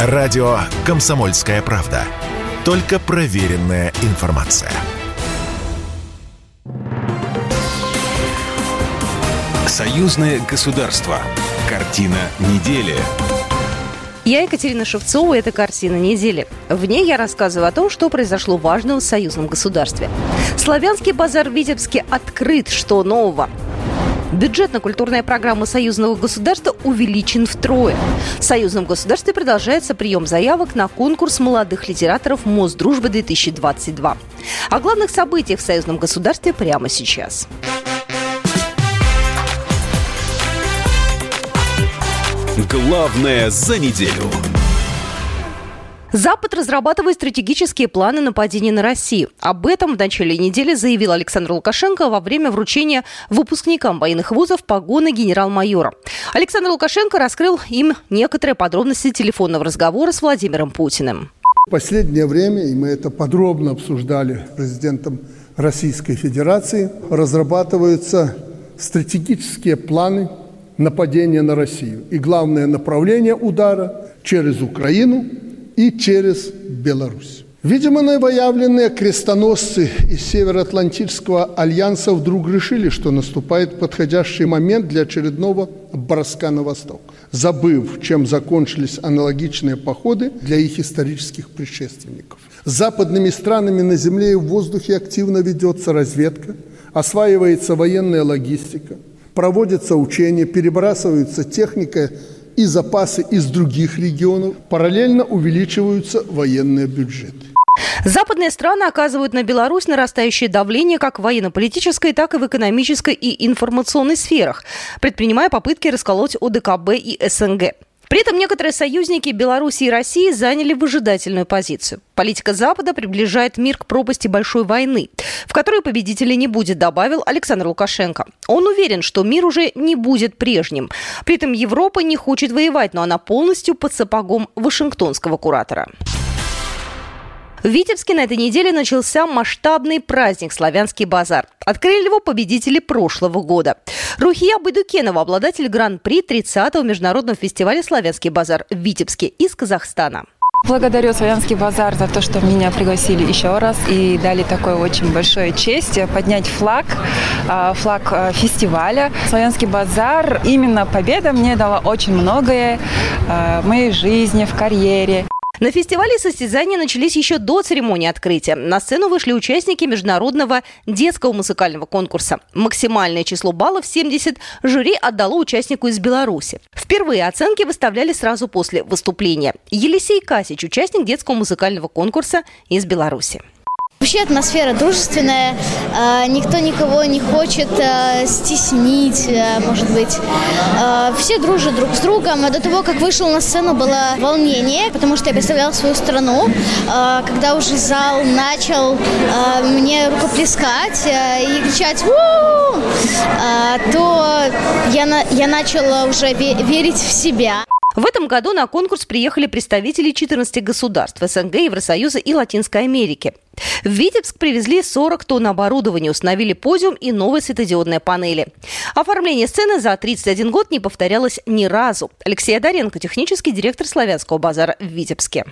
Радио «Комсомольская правда». Только проверенная информация. Союзное государство. Картина недели. Я Екатерина Шевцова, и это «Картина недели». В ней я рассказываю о том, что произошло важного в союзном государстве. Славянский базар в Витебске открыт. Что нового? Бюджетно-культурная программа союзного государства увеличен втрое. В союзном государстве продолжается прием заявок на конкурс молодых литераторов Мосдружбы-2022. О главных событиях в союзном государстве прямо сейчас. Главное за неделю. Запад разрабатывает стратегические планы нападения на Россию. Об этом в начале недели заявил Александр Лукашенко во время вручения выпускникам военных вузов погоны генерал-майора. Александр Лукашенко раскрыл им некоторые подробности телефонного разговора с Владимиром Путиным. В последнее время, и мы это подробно обсуждали президентом Российской Федерации, разрабатываются стратегические планы нападения на Россию. И главное направление удара через Украину и через Беларусь. Видимо, новоявленные крестоносцы из Североатлантического альянса вдруг решили, что наступает подходящий момент для очередного броска на восток, забыв, чем закончились аналогичные походы для их исторических предшественников. Западными странами на земле и в воздухе активно ведется разведка, осваивается военная логистика – проводятся учения, перебрасываются техника и запасы из других регионов, параллельно увеличиваются военные бюджеты. Западные страны оказывают на Беларусь нарастающее давление как в военно-политической, так и в экономической и информационной сферах, предпринимая попытки расколоть ОДКБ и СНГ. При этом некоторые союзники Беларуси и России заняли выжидательную позицию. Политика Запада приближает мир к пропасти большой войны, в которой победителя не будет, добавил Александр Лукашенко. Он уверен, что мир уже не будет прежним. При этом Европа не хочет воевать, но она полностью под сапогом вашингтонского куратора. В Витебске на этой неделе начался масштабный праздник «Славянский базар». Открыли его победители прошлого года. Рухия Байдукенова, обладатель гран-при 30-го международного фестиваля «Славянский базар» в Витебске из Казахстана. Благодарю Славянский базар за то, что меня пригласили еще раз и дали такое очень большое честь поднять флаг, а, флаг а, фестиваля. Славянский базар, именно победа мне дала очень многое в моей жизни, в карьере. На фестивале состязания начались еще до церемонии открытия. На сцену вышли участники международного детского музыкального конкурса. Максимальное число баллов 70 жюри отдало участнику из Беларуси. Впервые оценки выставляли сразу после выступления. Елисей Касич, участник детского музыкального конкурса из Беларуси. Вообще атмосфера дружественная, а, никто никого не хочет а, стеснить, а, может быть. Все дружат друг с другом. До того, как вышел на сцену, было волнение, потому что я представляла свою страну. Когда уже зал начал мне рукоплескать и кричать «У!», то я, я начала уже верить в себя. В этом году на конкурс приехали представители 14 государств СНГ, Евросоюза и Латинской Америки. В Витебск привезли 40 тонн оборудования, установили подиум и новые светодиодные панели. Оформление сцены за 31 год не повторялось ни разу. Алексей Адаренко, технический директор Славянского базара в Витебске.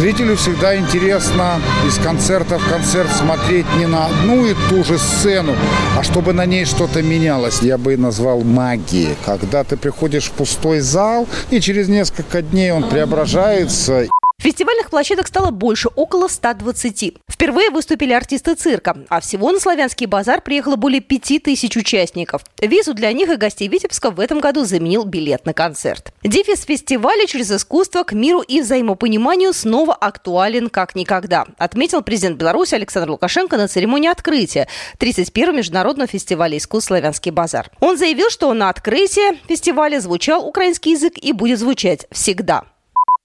Зрителю всегда интересно из концерта в концерт смотреть не на одну и ту же сцену, а чтобы на ней что-то менялось. Я бы назвал магией. Когда ты приходишь в пустой зал, и через несколько дней он преображается. Фестивальных площадок стало больше, около 120. Впервые выступили артисты цирка, а всего на Славянский базар приехало более 5000 участников. Визу для них и гостей Витебска в этом году заменил билет на концерт. Дефис фестиваля через искусство к миру и взаимопониманию снова актуален как никогда, отметил президент Беларуси Александр Лукашенко на церемонии открытия 31-го международного фестиваля искусств «Славянский базар». Он заявил, что на открытии фестиваля звучал украинский язык и будет звучать всегда.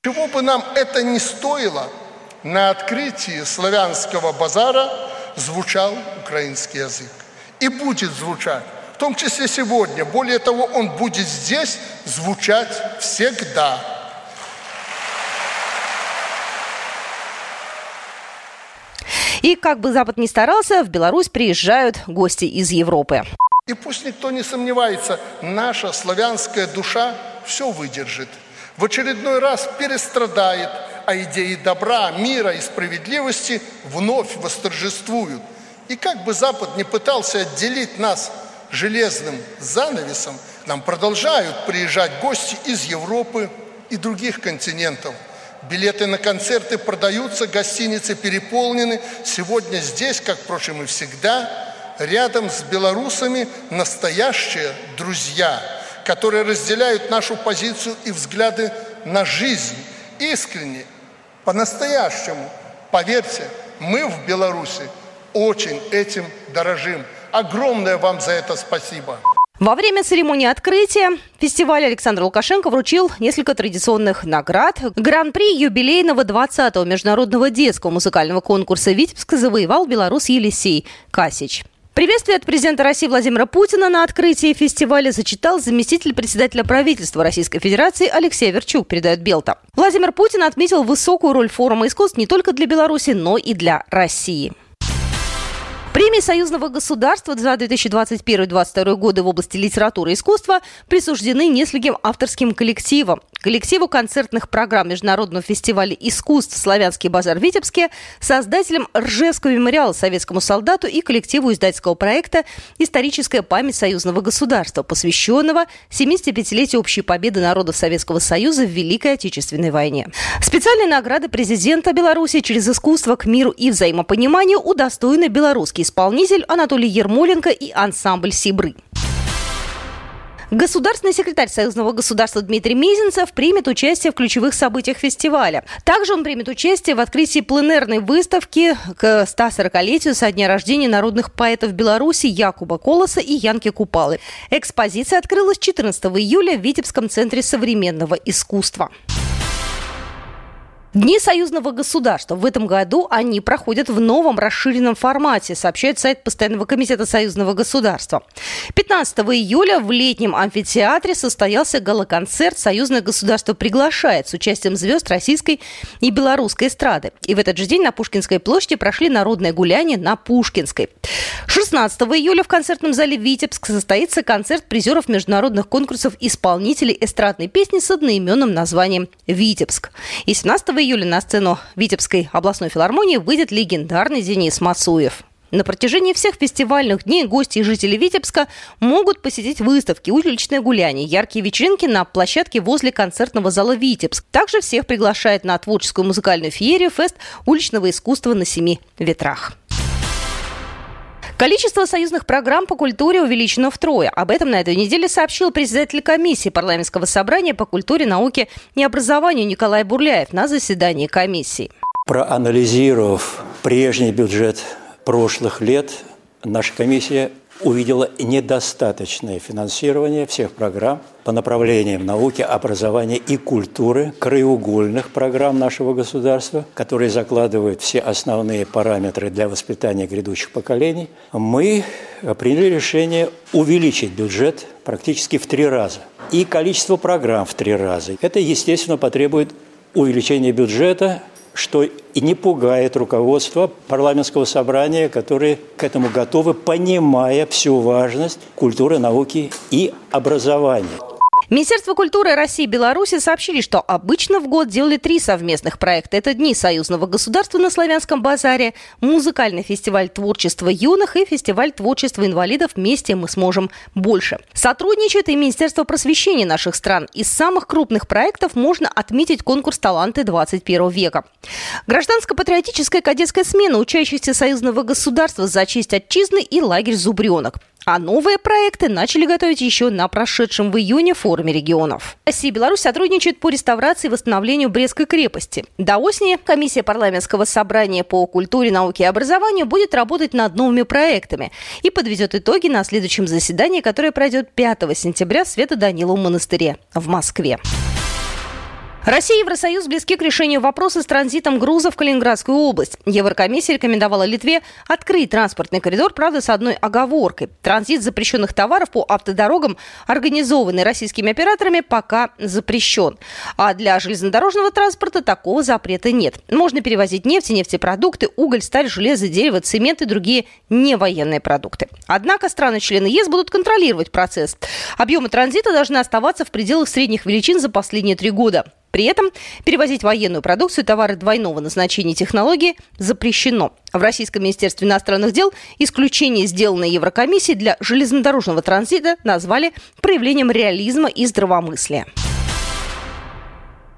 Чего бы нам это ни стоило, на открытии славянского базара звучал украинский язык. И будет звучать, в том числе сегодня. Более того, он будет здесь звучать всегда. И как бы Запад ни старался, в Беларусь приезжают гости из Европы. И пусть никто не сомневается, наша славянская душа все выдержит – в очередной раз перестрадает, а идеи добра, мира и справедливости вновь восторжествуют. И как бы Запад не пытался отделить нас железным занавесом, нам продолжают приезжать гости из Европы и других континентов. Билеты на концерты продаются, гостиницы переполнены. Сегодня здесь, как, впрочем, и всегда, рядом с белорусами настоящие друзья, которые разделяют нашу позицию и взгляды на жизнь искренне, по-настоящему. Поверьте, мы в Беларуси очень этим дорожим. Огромное вам за это спасибо. Во время церемонии открытия фестиваля Александр Лукашенко вручил несколько традиционных наград. Гран-при юбилейного 20-го международного детского музыкального конкурса «Витебск» завоевал белорус Елисей Касич. Приветствие от президента России Владимира Путина на открытии фестиваля зачитал заместитель председателя правительства Российской Федерации Алексей Верчук, передает Белта. Владимир Путин отметил высокую роль форума искусств не только для Беларуси, но и для России. Премии союзного государства за 2021-2022 годы в области литературы и искусства присуждены нескольким авторским коллективам. Коллективу концертных программ Международного фестиваля искусств «Славянский базар» в Витебске, создателям Ржевского мемориала советскому солдату и коллективу издательского проекта «Историческая память союзного государства», посвященного 75-летию общей победы народов Советского Союза в Великой Отечественной войне. Специальные награды президента Беларуси через искусство к миру и взаимопониманию удостоены белорусский исполнитель Анатолий Ермоленко и ансамбль «Сибры». Государственный секретарь Союзного государства Дмитрий Мизинцев примет участие в ключевых событиях фестиваля. Также он примет участие в открытии пленерной выставки к 140-летию со дня рождения народных поэтов Беларуси Якуба Колоса и Янки Купалы. Экспозиция открылась 14 июля в Витебском центре современного искусства. Дни союзного государства. В этом году они проходят в новом расширенном формате, сообщает сайт Постоянного комитета союзного государства. 15 июля в летнем амфитеатре состоялся галоконцерт «Союзное государство приглашает» с участием звезд российской и белорусской эстрады. И в этот же день на Пушкинской площади прошли народные гуляния на Пушкинской. 16 июля в концертном зале Витебск состоится концерт призеров международных конкурсов исполнителей эстрадной песни с одноименным названием «Витебск». И 17 июля на сцену Витебской областной филармонии выйдет легендарный Денис Мацуев. На протяжении всех фестивальных дней гости и жители Витебска могут посетить выставки, уличные гуляния, яркие вечеринки на площадке возле концертного зала «Витебск». Также всех приглашает на творческую музыкальную феерию «Фест уличного искусства на семи ветрах». Количество союзных программ по культуре увеличено втрое. Об этом на этой неделе сообщил председатель комиссии парламентского собрания по культуре, науке и образованию Николай Бурляев на заседании комиссии. Проанализировав прежний бюджет прошлых лет, наша комиссия увидела недостаточное финансирование всех программ по направлениям науки, образования и культуры, краеугольных программ нашего государства, которые закладывают все основные параметры для воспитания грядущих поколений, мы приняли решение увеличить бюджет практически в три раза. И количество программ в три раза. Это, естественно, потребует увеличения бюджета что и не пугает руководство парламентского собрания, которые к этому готовы, понимая всю важность культуры, науки и образования. Министерство культуры России и Беларуси сообщили, что обычно в год делали три совместных проекта. Это Дни союзного государства на Славянском базаре, музыкальный фестиваль творчества юных и фестиваль творчества инвалидов «Вместе мы сможем больше». Сотрудничает и Министерство просвещения наших стран. Из самых крупных проектов можно отметить конкурс «Таланты 21 века». Гражданско-патриотическая кадетская смена учащихся союзного государства за честь отчизны и лагерь «Зубренок». А новые проекты начали готовить еще на прошедшем в июне форуме регионов. Россия и Беларусь сотрудничают по реставрации и восстановлению Брестской крепости. До осени комиссия парламентского собрания по культуре, науке и образованию будет работать над новыми проектами и подведет итоги на следующем заседании, которое пройдет 5 сентября в Свято-Даниловом монастыре в Москве. Россия и Евросоюз близки к решению вопроса с транзитом грузов в Калининградскую область. Еврокомиссия рекомендовала Литве открыть транспортный коридор, правда, с одной оговоркой. Транзит запрещенных товаров по автодорогам, организованный российскими операторами, пока запрещен. А для железнодорожного транспорта такого запрета нет. Можно перевозить нефть нефтепродукты, уголь, сталь, железо, дерево, цемент и другие невоенные продукты. Однако страны-члены ЕС будут контролировать процесс. Объемы транзита должны оставаться в пределах средних величин за последние три года. При этом перевозить военную продукцию, товары двойного назначения технологии запрещено. В Российском Министерстве иностранных дел исключение, сделанное Еврокомиссией для железнодорожного транзита, назвали проявлением реализма и здравомыслия.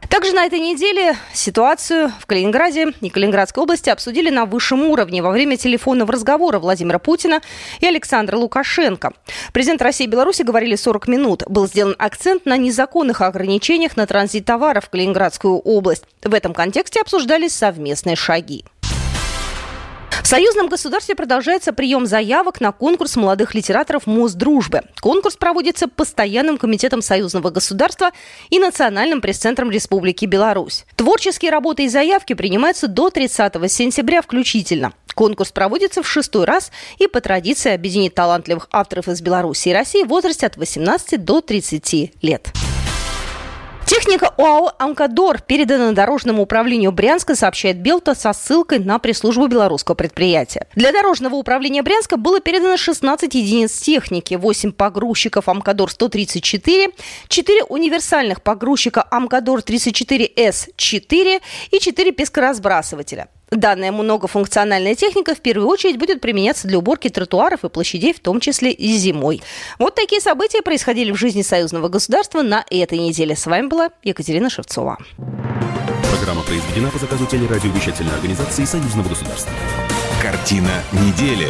Также на этой неделе ситуацию в Калининграде и Калининградской области обсудили на высшем уровне во время телефонного разговора Владимира Путина и Александра Лукашенко. Президент России и Беларуси говорили 40 минут. Был сделан акцент на незаконных ограничениях на транзит товаров в Калининградскую область. В этом контексте обсуждались совместные шаги. В союзном государстве продолжается прием заявок на конкурс молодых литераторов Мосдружбы. Конкурс проводится Постоянным комитетом союзного государства и Национальным пресс-центром Республики Беларусь. Творческие работы и заявки принимаются до 30 сентября включительно. Конкурс проводится в шестой раз и по традиции объединит талантливых авторов из Беларуси и России в возрасте от 18 до 30 лет. Техника ОАО «Амкадор» передана Дорожному управлению Брянска, сообщает Белта со ссылкой на пресс-службу белорусского предприятия. Для Дорожного управления Брянска было передано 16 единиц техники, 8 погрузчиков «Амкадор-134», 4 универсальных погрузчика «Амкадор-34С4» и 4 пескоразбрасывателя. Данная многофункциональная техника в первую очередь будет применяться для уборки тротуаров и площадей, в том числе и зимой. Вот такие события происходили в жизни союзного государства на этой неделе. С вами была Екатерина Шевцова. Программа произведена по заказу телерадиовещательной организации союзного государства. Картина недели.